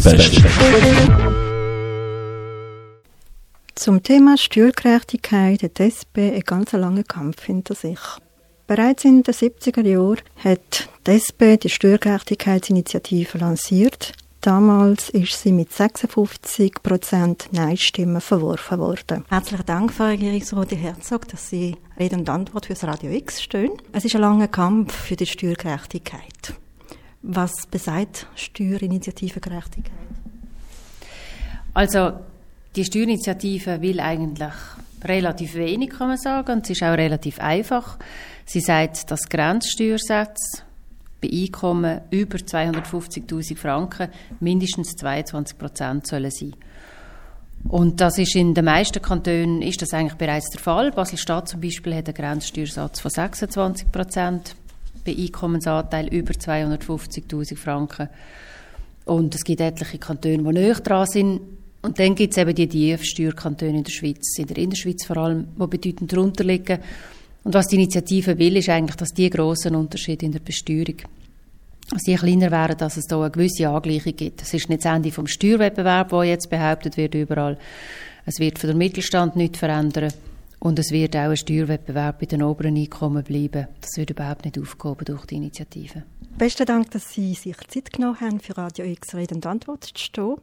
Special. Zum Thema Steuergerechtigkeit hat die SP einen ganz langen Kampf hinter sich. Bereits in den 70er Jahren hat die SP die Steuergerechtigkeitsinitiative lanciert. Damals ist sie mit 56 Prozent Nein-Stimmen verworfen worden. Herzlichen Dank, Frau Regierungsrätin Herzog, dass Sie Rede und Antwort für das Radio X stehen. Es ist ein langer Kampf für die Steuergerechtigkeit. Was besagt Steuerinitiative Gerechtigkeit? Also die Steuerinitiative will eigentlich relativ wenig, kann man sagen, und es ist auch relativ einfach. Sie sagt, dass Grenzsteuersätze bei Einkommen über 250.000 Franken mindestens 22 Prozent sollen sein. Und das ist in den meisten Kantonen ist das eigentlich bereits der Fall. Basel-Stadt zum Beispiel hat einen Grenzsteuersatz von 26 Prozent bei Einkommensanteil über 250.000 Franken. Und es gibt etliche Kantone, die näher dran sind. Und dann gibt es eben die Tiefsteuerkantone in der Schweiz, in der Innerschweiz vor allem, die bedeutend darunter liegen. Und was die Initiative will, ist eigentlich, dass die grossen Unterschiede in der Besteuerung dass die kleiner wären, dass es da eine gewisse Angleichung gibt. Es ist nicht das Ende vom Steuerwettbewerb, der jetzt behauptet wird überall. Es wird für den Mittelstand nichts verändern. Und es wird auch ein Steuerwettbewerb bei den oberen Einkommen bleiben. Das wird überhaupt nicht aufgehoben durch die Initiative. Besten Dank, dass Sie sich Zeit genommen haben, für Radio X Rede und Antwort zu stehen.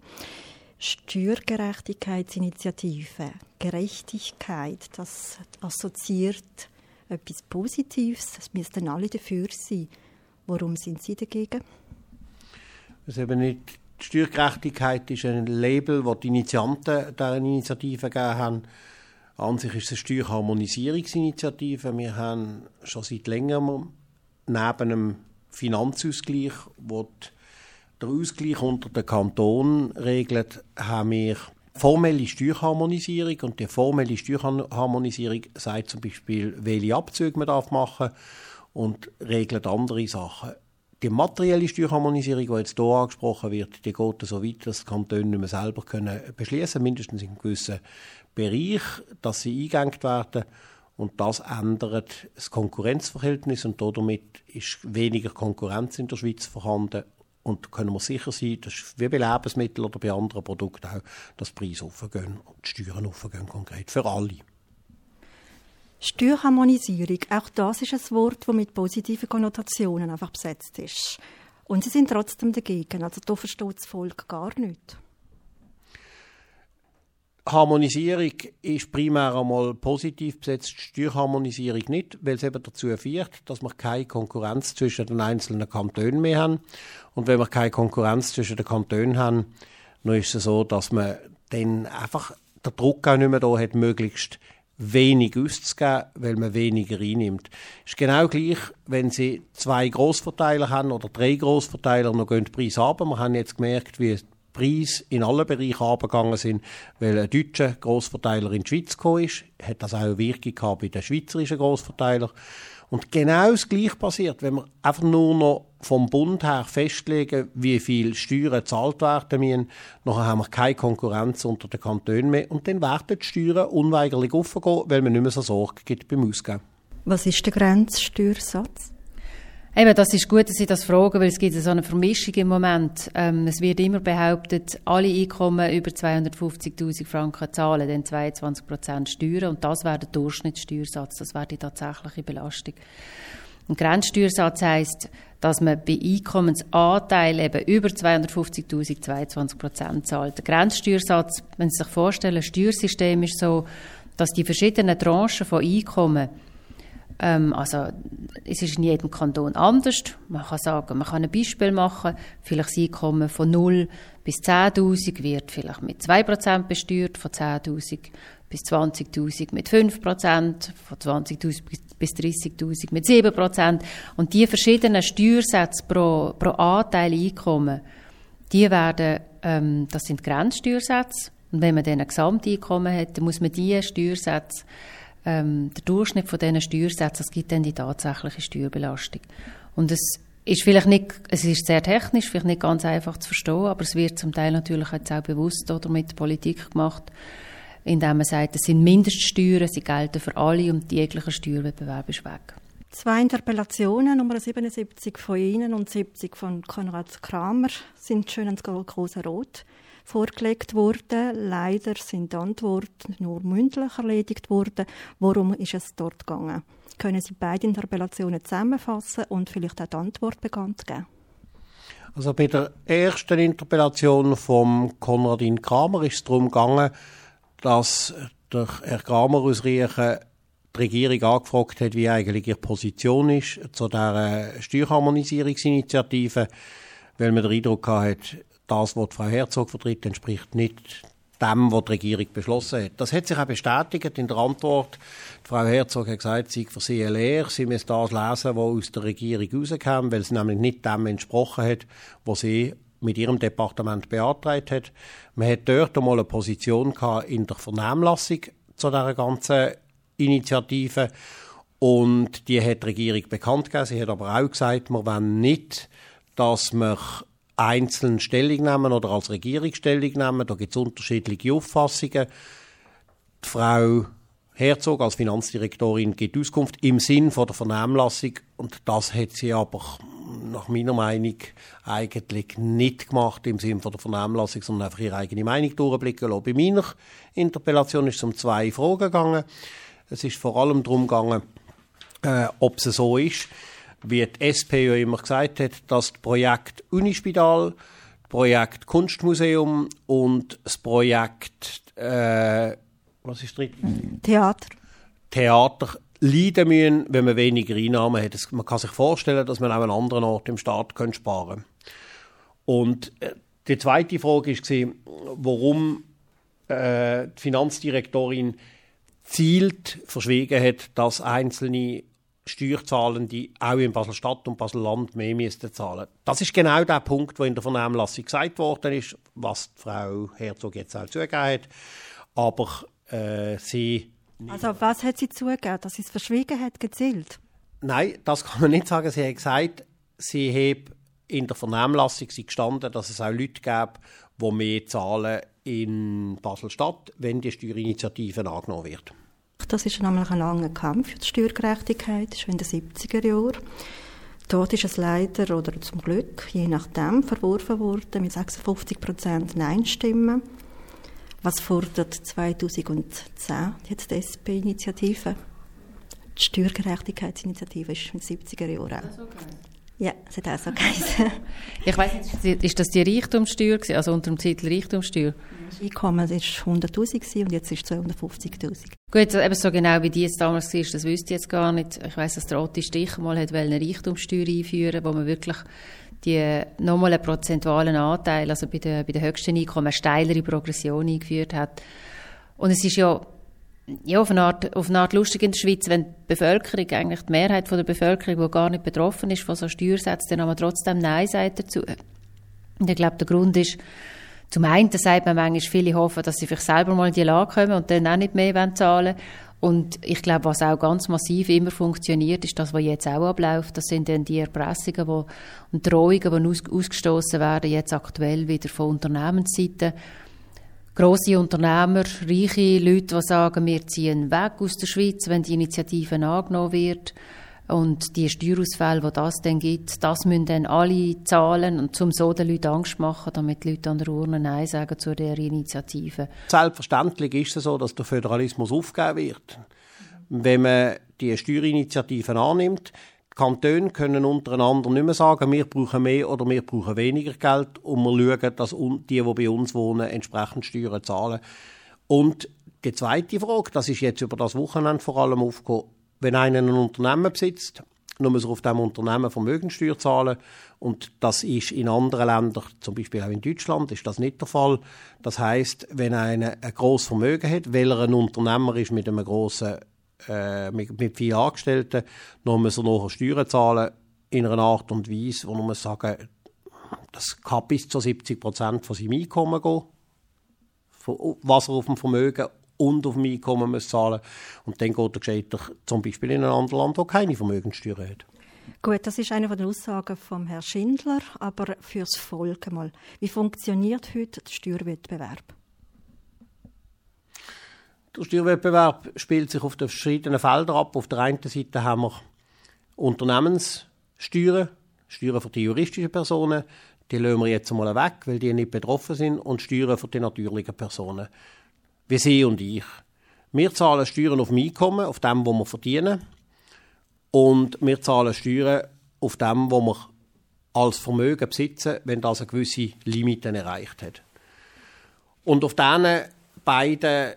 Steuergerechtigkeitsinitiative, Gerechtigkeit, das assoziiert etwas Positives, das müssten alle dafür sein. Warum sind Sie dagegen? Also eben nicht, die Steuergerechtigkeit ist ein Label, das die Initianten dieser Initiative gegeben haben. An sich ist es eine Steuerharmonisierungsinitiative. Wir haben schon seit längerem neben einem Finanzausgleich, wo der Ausgleich unter den Kantonen regelt, haben wir formelle Steuerharmonisierung und die formelle Steuerharmonisierung sagt zum Beispiel, welche Abzüge man darf machen und regelt andere Sachen. Die materielle Steuerharmonisierung, die jetzt hier angesprochen wird, die geht so weit, dass die Kantone nicht mehr selber können beschließen, mindestens in gewissen Bereich, dass sie eingegangen werden. Und das ändert das Konkurrenzverhältnis und damit ist weniger Konkurrenz in der Schweiz vorhanden. Und können wir sicher sein, dass wie bei Lebensmitteln oder bei anderen Produkten auch, dass die Preise aufgehen und die Steuern aufgehen, konkret für alle. Steuerharmonisierung, auch das ist ein Wort, das mit positiven Konnotationen einfach besetzt ist. Und Sie sind trotzdem dagegen, also da versteht das Volk gar nichts. Harmonisierung ist primär einmal positiv besetzt, Steuerharmonisierung nicht, weil es eben dazu führt, dass wir keine Konkurrenz zwischen den einzelnen Kantonen mehr haben. Und wenn wir keine Konkurrenz zwischen den Kantonen haben, dann ist es so, dass man dann einfach der Druck auch nicht mehr da hat, möglichst wenig auszugeben, weil man weniger einnimmt. Ist genau gleich, wenn Sie zwei Großverteiler haben oder drei Großverteiler, dann gehen die Preise runter. Wir haben jetzt gemerkt, wie Preise in allen Bereichen runtergegangen sind, weil ein deutscher Großverteiler in die Schweiz gekommen ist. Hat das auch eine Wirkung gehabt bei den schweizerischen Großverteilern. Und genau das Gleiche passiert, wenn wir einfach nur noch vom Bund her festlegen, wie viel Steuern gezahlt werden müssen. Nachher haben wir keine Konkurrenz unter den Kantonen mehr und dann werden die Steuern unweigerlich aufgehen, weil man nicht mehr so Sorge gibt beim Ausgeben. Was ist der Grenzsteuersatz? Eben, das ist gut, dass Sie das fragen, weil es gibt so eine Vermischung im Moment. Ähm, es wird immer behauptet, alle Einkommen über 250.000 Franken zahlen dann 22 Prozent Steuern und das wäre der Durchschnittssteuersatz, das wäre die tatsächliche Belastung. Ein Grenzsteuersatz heisst, dass man bei Einkommensanteil eben über 250.000 22 Prozent zahlt. Der Grenzsteuersatz, wenn Sie sich vorstellen, ein Steuersystem ist so, dass die verschiedenen Tranchen von Einkommen ähm, also es ist in jedem Kanton anders. Man kann sagen, man kann ein Beispiel machen, vielleicht das Einkommen von 0 bis 10'000 wird vielleicht mit 2% besteuert, von 10'000 bis 20'000 mit 5%, von 20'000 bis 30'000 mit 7%. Und die verschiedenen Steuersätze pro, pro Anteil Einkommen, die werden, ähm, das sind Grenzsteuersätze. Und wenn man dann ein Gesamteinkommen hat, dann muss man diese Steuersätze ähm, der Durchschnitt von diesen Steuersätzen, das gibt dann die tatsächliche Steuerbelastung. Und es ist vielleicht nicht, es ist sehr technisch, vielleicht nicht ganz einfach zu verstehen, aber es wird zum Teil natürlich jetzt auch bewusst oder mit Politik gemacht, indem man sagt, es sind Mindeststeuern, sie gelten für alle und jegliche Steuerwettbewerb ist weg. Zwei Interpellationen, Nummer 77 von Ihnen und 70 von Konrad Kramer, sind schön ins große Rot vorgelegt worden. Leider sind die Antworten nur mündlich erledigt worden. Worum ist es dort gegangen? Können Sie beide Interpellationen zusammenfassen und vielleicht auch die Antwort bekannt geben? Also bei der ersten Interpellation von Konradin Kramer ist es darum gegangen, dass der Herr Kramer aus Riechen die Regierung angefragt hat, wie eigentlich ihre Position ist zu dieser Steuerharmonisierungsinitiative, weil man den Eindruck hat, das, was Frau Herzog vertritt, entspricht nicht dem, was die Regierung beschlossen hat. Das hat sich auch bestätigt in der Antwort. Die Frau Herzog hat gesagt, sie für sie leer, sie müsse das lesen, was aus der Regierung rauskam, weil es nämlich nicht dem entsprochen hat, was sie mit ihrem Departement beantragt hat. Man hat dort einmal eine Position in der Vernehmlassung zu dieser ganzen Initiative und die hat die Regierung bekannt gegeben. Sie hat aber auch gesagt, wir wollen nicht, dass wir einzeln Stellung nehmen oder als Regierung Stellung nehmen. Da gibt es unterschiedliche Auffassungen. Die Frau Herzog als Finanzdirektorin gibt Auskunft im Sinn von der Vernehmlassung und das hat sie aber nach meiner Meinung eigentlich nicht gemacht im Sinn von der Vernehmlassung, sondern einfach ihre eigene Meinung durchblicken lassen. Bei meiner Interpellation ist es um zwei Fragen gegangen. Es ist vor allem darum gegangen, äh, ob es so ist, wie die SP ja immer gesagt hat, dass das Projekt Unispital, das Projekt Kunstmuseum und das Projekt, äh, was ist? Theater. Theater leiden müssen, wenn man weniger Einnahmen hat. Man kann sich vorstellen, dass man auch an anderen Ort im Staat sparen könnte. Und äh, die zweite Frage war, warum äh, die Finanzdirektorin zielt verschwiegen hat, dass einzelne Steuerzahlende auch in Basel-Stadt und Basel-Land mehr müssten zahlen. Das ist genau der Punkt, wo in der Vernehmlassung gesagt worden ist, was Frau Herzog jetzt auch zugegeben hat. Aber äh, sie... Also was hat sie zugegeben, dass sie es verschwiegen hat, gezielt? Nein, das kann man nicht sagen. Sie hat gesagt, sie hat in der Vernehmlassung gestanden, dass es auch Leute gäbe, die mehr zahlen in Basel-Stadt, wenn die Steuerinitiative angenommen wird. Das ist nämlich ein langer Kampf für die Steuergerechtigkeit, ist in den 70er Jahren. Dort ist es leider oder zum Glück, je nachdem, verworfen worden mit 56 Prozent Nein-Stimmen. Was fordert 2010 jetzt die SP-Initiative? Die Steuergerechtigkeitsinitiative ist in den 70er Jahren auch. Ja, es hat auch so geheißen. ich weiss nicht, ist das die Reichtumssteuer, also unter dem Titel Reichtumssteuer? Das Einkommen war 100'000 und jetzt ist es 250'000. Gut, eben so genau wie die jetzt damals war, das wüsste ich jetzt gar nicht. Ich weiss, dass der Otti Stich mal hat eine Reichtumssteuer einführen wo man wirklich die nochmal einen prozentualen Anteil, also bei den, bei den höchsten Einkommen, eine steilere Progression eingeführt hat. Und es ist ja ja, auf eine, Art, auf eine Art lustig in der Schweiz, wenn die Bevölkerung, eigentlich die Mehrheit von der Bevölkerung, die gar nicht betroffen ist von so Steuersätzen, dann aber trotzdem Nein sagt dazu. Und ich glaube, der Grund ist, zum einen sagt man manchmal, viele hoffen, dass sie vielleicht selber mal in die Lage kommen und dann auch nicht mehr zahlen wollen. Und ich glaube, was auch ganz massiv immer funktioniert, ist das, was jetzt auch abläuft. Das sind dann die Erpressungen wo, und Drohungen, die aus, ausgestoßen werden, jetzt aktuell wieder von Unternehmensseite grosse Unternehmer, reiche Leute, die sagen, wir ziehen weg aus der Schweiz, wenn die Initiative angenommen wird. Und die Steuerausfälle, die das dann gibt, das müssen dann alle zahlen und zum so den Leuten Angst machen, damit die Leute an der Urne Nein sagen zu der Initiative. Selbstverständlich ist es so, dass der Föderalismus aufgegeben wird. Wenn man die Steuerinitiativen annimmt, Kantone können untereinander nicht mehr sagen, wir brauchen mehr oder wir brauchen weniger Geld und wir schauen, dass die, die bei uns wohnen, entsprechend Steuern zahlen. Und die zweite Frage, das ist jetzt über das Wochenende vor allem aufgekommen, wenn einer ein Unternehmen besitzt, dann muss er auf diesem Unternehmen Vermögenssteuer zahlen und das ist in anderen Ländern, zum Beispiel auch in Deutschland, ist das nicht der Fall. Das heißt, wenn einer ein grosses Vermögen hat, weil er ein Unternehmer ist mit einem grossen äh, mit, mit vielen Angestellten, noch muss er nachher Steuern zahlen in einer Art und Weise, wo man sagen, das kann bis zu 70 Prozent von seinem Einkommen gehen, was er auf dem Vermögen und auf dem Einkommen muss zahlen und dann geht er gescheiter zum Beispiel in ein anderes Land, wo keine Vermögenssteuer hat. Gut, das ist eine von den Aussagen von Herrn Schindler, aber fürs Volk mal. Wie funktioniert heute der Steuerwettbewerb? Der Steuerwettbewerb spielt sich auf den verschiedenen Feldern ab. Auf der einen Seite haben wir Unternehmenssteuern, Steuern für die juristischen Personen, die lassen wir jetzt mal weg, weil die nicht betroffen sind, und Steuern für die natürlichen Personen, wie Sie und ich. Wir zahlen Steuern auf mein Einkommen, auf dem, was wir verdienen, und wir zahlen Steuern auf dem, was wir als Vermögen besitzen, wenn das eine gewisse Limite erreicht hat. Und auf diesen beiden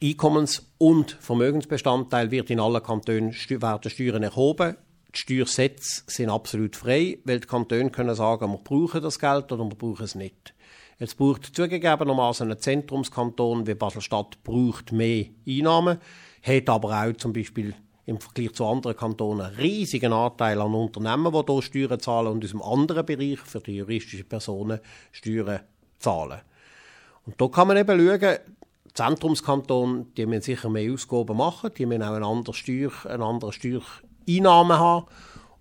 Einkommens- und Vermögensbestandteil wird in allen Kantonen werden Steuern erhoben. Die Steuersätze sind absolut frei, weil die Kantone können sagen, wir brauchen das Geld oder wir brauchen es nicht. Jetzt braucht zugegebenermaßen ein Zentrumskanton wie Basel-Stadt braucht mehr Einnahmen, hat aber auch zum Beispiel im Vergleich zu anderen Kantonen einen riesigen Anteil an Unternehmen, die hier Steuern zahlen und in einem anderen Bereich für die juristischen Personen Steuern zahlen. Und da kann man eben schauen, Zentrumskanton, die müssen sicher mehr Ausgaben machen, die müssen auch eine andere Steuer, eine andere Steuereinnahmen haben.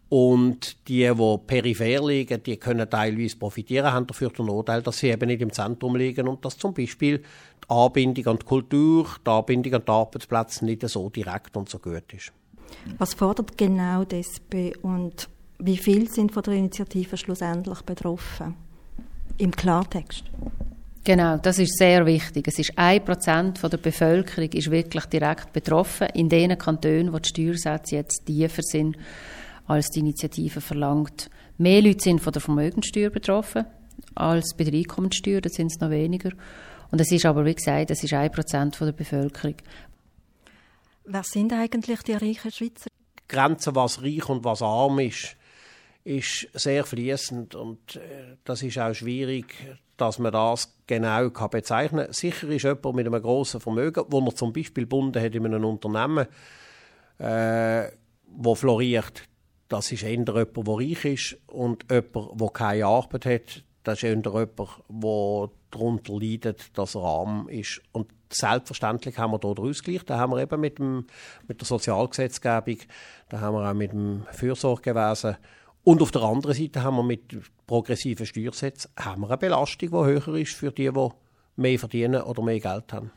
Und die, die peripher liegen, die können teilweise profitieren, haben dafür den Nachteil, dass sie eben nicht im Zentrum liegen und dass zum Beispiel die Anbindung an die Kultur, die Anbindung an die Arbeitsplätze nicht so direkt und so gut ist. Was fordert genau die SP und wie viel sind von der Initiative schlussendlich betroffen? Im Klartext. Genau, das ist sehr wichtig. Es ist ein Prozent der Bevölkerung ist wirklich direkt betroffen in den Kantonen, wo die Steuersätze jetzt tiefer sind, als die Initiative verlangt. Mehr Leute sind von der Vermögenssteuer betroffen als bei der Einkommensteuer, da sind es noch weniger. Und es ist aber, wie gesagt, es ist ein Prozent der Bevölkerung. Wer sind eigentlich die reichen Schweizer? Die Grenze, was reich und was arm ist, ist sehr fließend und äh, das ist auch schwierig dass man das genau kann bezeichnen kann. Sicher ist jemand mit einem grossen Vermögen, wo er zum Beispiel gebunden hat in einem Unternehmen, äh, wo floriert, das ist eher jemand, der reich ist und jemand, der keine Arbeit hat, das ist eher jemand, der darunter leidet, dass er arm ist. Und selbstverständlich haben wir den Ausgleich. Da haben wir eben mit, dem, mit der Sozialgesetzgebung, da haben wir auch mit dem Fürsorgewesen und auf der anderen Seite haben wir mit progressiven Steuersätzen haben wir eine Belastung, die höher ist für die, die mehr verdienen oder mehr Geld haben.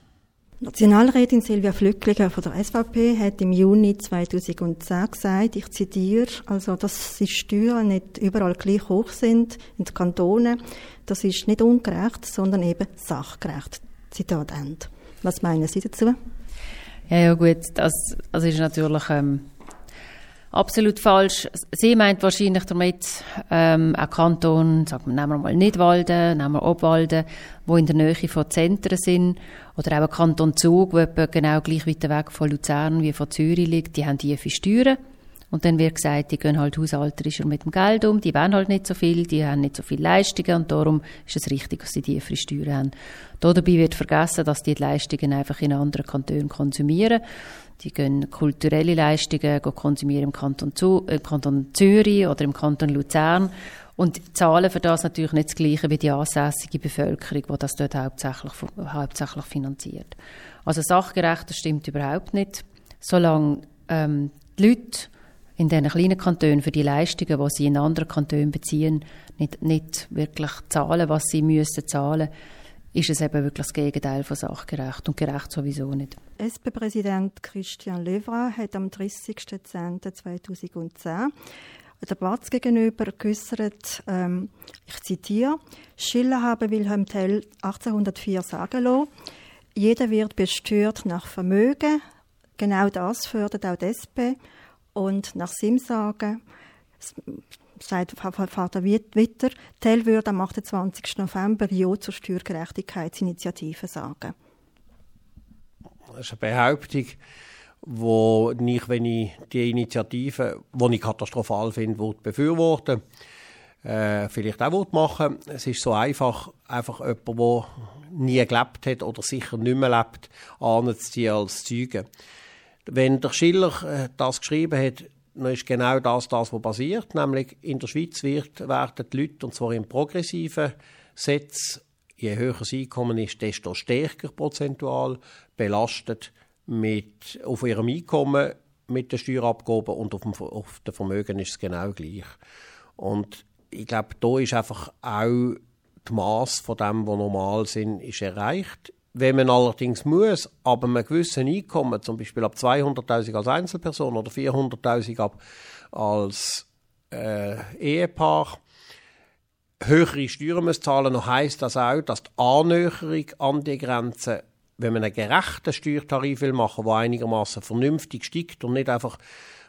Nationalrätin Silvia Flückliger von der SVP hat im Juni 2010 gesagt, ich zitiere, also, dass die Steuern nicht überall gleich hoch sind in den Kantonen, das ist nicht ungerecht, sondern eben sachgerecht. Zitat Ende. Was meinen Sie dazu? Ja, ja gut, das, das ist natürlich ähm, absolut falsch. Sie meint wahrscheinlich damit ähm, ein Kanton, sagen wir, nehmen wir mal Nidwalden, nehmen wir Obwalden, wo in der Nähe von Zentren sind, oder auch ein Kanton Zug, wo etwa genau gleich weit weg von Luzern wie von Zürich liegt, die haben tiefe Steuern. Und dann wird gesagt, die gehen halt haushalterischer mit dem Geld um, die wollen halt nicht so viel, die haben nicht so viele Leistungen und darum ist es richtig, dass sie tiefere Steuern haben. Dabei wird vergessen, dass die, die Leistungen einfach in anderen Kantonen konsumieren. Die gehen kulturelle Leistungen konsumieren im Kanton, Zu im Kanton Zürich oder im Kanton Luzern und zahlen für das natürlich nicht das Gleiche wie die ansässige Bevölkerung, die das dort hauptsächlich, hauptsächlich finanziert. Also sachgerecht, das stimmt überhaupt nicht. Solange ähm, die Leute in diesen kleinen Kantonen für die Leistungen, die sie in anderen Kantonen beziehen, nicht, nicht wirklich zahlen, was sie müssen zahlen, ist es eben wirklich das Gegenteil von sachgerecht und gerecht sowieso nicht. SP-Präsident Christian Levra hat am 30.10.2010 der Platz gegenüber geäußert, ähm, ich zitiere, Schiller habe Wilhelm Tell 1804 sagen lassen, jeder wird besteuert nach Vermögen, genau das fördert auch die SP und nach seinem Sagen sagt Vater Witter, Tell würde am 28. November Ja zur Steuergerechtigkeitsinitiative sagen. Das ist eine Behauptung, wo ich, wenn ich die Initiative, die ich katastrophal finde, befürworten äh, vielleicht auch machen Es ist so einfach, einfach jemand, der nie gelebt hat oder sicher nicht mehr lebt, anzuziehen als Zeuge. Wenn der Schiller äh, das geschrieben hat, dann ist genau das, das was passiert. Nämlich in der Schweiz wird, werden die Leute, und zwar im progressiven Satz, je höher das Einkommen ist, desto stärker prozentual belastet mit, auf ihrem Einkommen mit den Steuerabgaben und auf dem, auf dem Vermögen ist es genau gleich. Und ich glaube, da ist einfach auch die Maß von dem, was normal sind, ist erreicht. Wenn man allerdings muss, ab einem gewissen Einkommen, zum Beispiel ab 200.000 als Einzelperson oder 400.000 ab als äh, Ehepaar, höhere Steuern muss zahlen, dann heisst das auch, dass die Annäherung an die Grenze, wenn man einen gerechten Steuertarif will machen, der einigermaßen vernünftig steigt und nicht einfach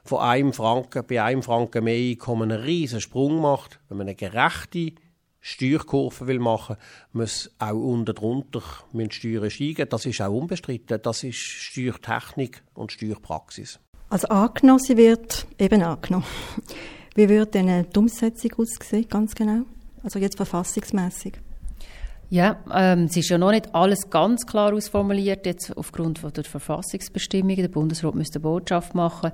von einem Franken bei einem Franken mehr Einkommen einen riesen Sprung macht, wenn man eine gerechte Steuerkurve will machen, muss auch unten drunter Steuern steigen. Das ist auch unbestritten. Das ist Steuertechnik und Steuerpraxis. Also angenommen, sie wird eben angenommen. Wie wird denn die Umsetzung aussehen, ganz genau? Also jetzt verfassungsmäßig? Ja, ähm, es ist ja noch nicht alles ganz klar ausformuliert, jetzt aufgrund von der Verfassungsbestimmungen. Der Bundesrat müsste eine Botschaft machen.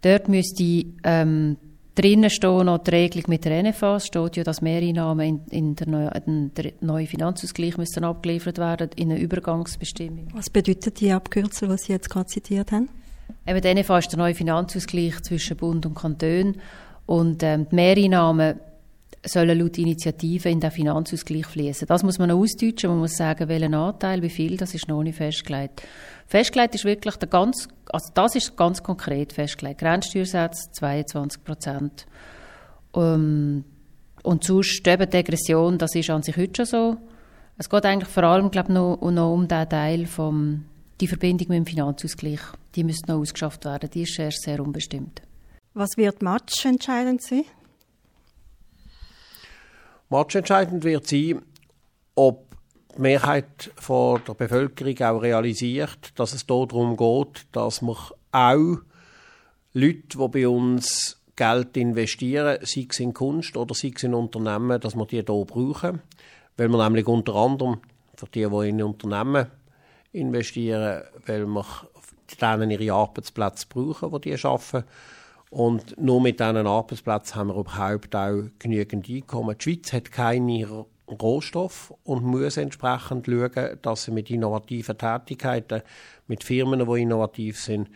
Dort müsste ähm, drinnen stehen noch die Regelung mit der NFA. Es steht ja, dass Mehreinnahmen in, in, der, neue, in der neuen Finanzausgleich müssen abgeliefert werden in einer Übergangsbestimmung. Was bedeutet die Abkürzung, was Sie jetzt gerade zitiert haben? Eben, die NFA ist der neue Finanzausgleich zwischen Bund und Kanton und ähm, die Mehreinnahmen sollen laut Initiative in den Finanzausgleich fließen. Das muss man noch ausdeutschen. Man muss sagen, welchen Anteil, wie viel, das ist noch nicht festgelegt. Festgelegt ist wirklich der ganz, also das ist ganz konkret festgelegt. Grenzsteuersatz 22 Prozent. Ähm, und sonst eben die Aggression, das ist an sich heute schon so. Es geht eigentlich vor allem, glaube ich, noch, noch um den Teil vom, die Verbindung mit dem Finanzausgleich. Die müsste noch ausgeschafft werden. Die ist erst sehr unbestimmt. Was wird Match entscheidend sein? Matchentscheidend wird sein, ob die Mehrheit von der Bevölkerung auch realisiert, dass es hier darum geht, dass wir auch Leute, die bei uns Geld investieren, sei es in Kunst oder sei es in Unternehmen, dass wir die hier brauchen. Weil wir nämlich unter anderem für die, die in Unternehmen investieren, weil wir denen ihre Arbeitsplätze brauchen, die die arbeiten. Und nur mit diesen Arbeitsplätzen haben wir überhaupt auch genügend Einkommen. Die Schweiz hat keine Rohstoff und muss entsprechend schauen, dass sie mit innovativen Tätigkeiten, mit Firmen, die innovativ sind,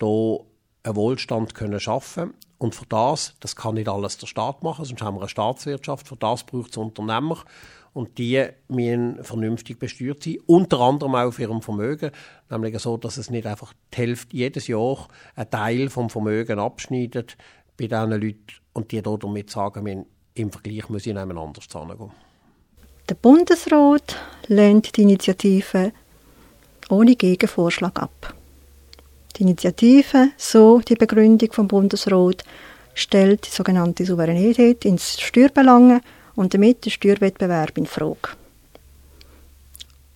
hier einen Wohlstand können schaffen Und für das, das kann nicht alles der Staat machen, sonst haben wir eine Staatswirtschaft, für das braucht es Unternehmer und die müssen vernünftig besteuert sein, unter anderem auch für ihrem Vermögen, nämlich so, dass es nicht einfach die Hälfte jedes Jahr einen Teil vom Vermögen abschneidet bei diesen Leuten und die damit sagen, wir im Vergleich muss ich jemand anders gehen. Der Bundesrat lehnt die Initiative ohne Gegenvorschlag ab. Die Initiative, so die Begründung vom Bundesrat, stellt die sogenannte Souveränität ins Steuerbelange und damit den Steuerwettbewerb in Frage.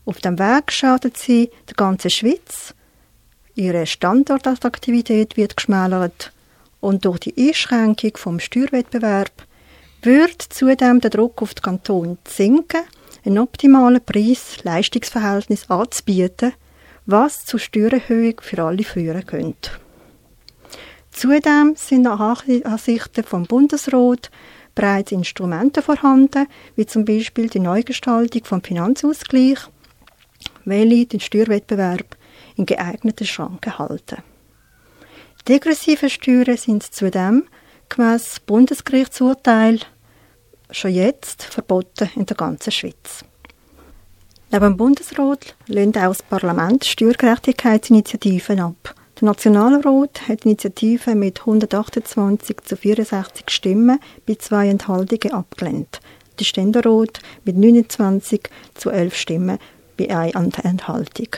Auf dem Weg schadet sie der ganzen Schweiz. Ihre Standortattraktivität wird geschmälert und durch die Einschränkung vom Steuerwettbewerb wird zudem der Druck auf den Kanton sinken, ein optimalen Preis-Leistungsverhältnis anzubieten, was zu Steuererhöhung für alle führen könnte. Zudem sind nach Ansichten vom Bundesrat bereits Instrumente vorhanden, wie zum Beispiel die Neugestaltung vom Finanzausgleich, welche den Steuerwettbewerb in geeigneten Schranken halten. Degressive Steuern sind zudem gemäss Bundesgerichtsurteil schon jetzt verboten in der ganzen Schweiz. Neben dem Bundesrat lehnt auch das Parlament Steuergerechtigkeitsinitiativen ab. Der Nationalrat hat die Initiative mit 128 zu 64 Stimmen bei zwei Enthaltungen abgelehnt. Die Ständerat mit 29 zu 11 Stimmen bei einer Enthaltung.